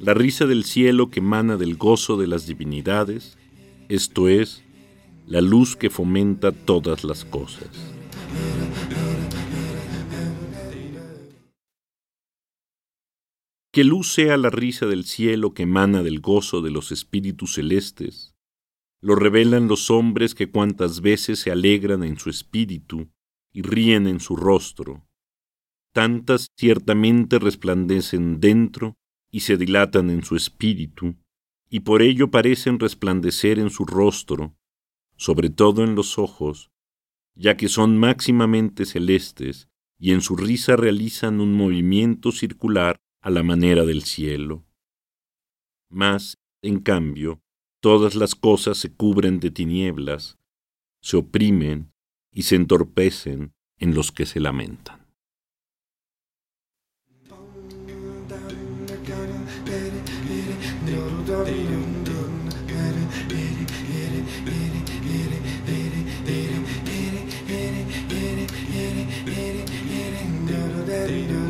La risa del cielo que emana del gozo de las divinidades, esto es, la luz que fomenta todas las cosas. Que luz sea la risa del cielo que emana del gozo de los espíritus celestes, lo revelan los hombres que cuantas veces se alegran en su espíritu y ríen en su rostro. Tantas ciertamente resplandecen dentro y se dilatan en su espíritu, y por ello parecen resplandecer en su rostro, sobre todo en los ojos, ya que son máximamente celestes y en su risa realizan un movimiento circular a la manera del cielo. Mas, en cambio, todas las cosas se cubren de tinieblas, se oprimen y se entorpecen en los que se lamentan.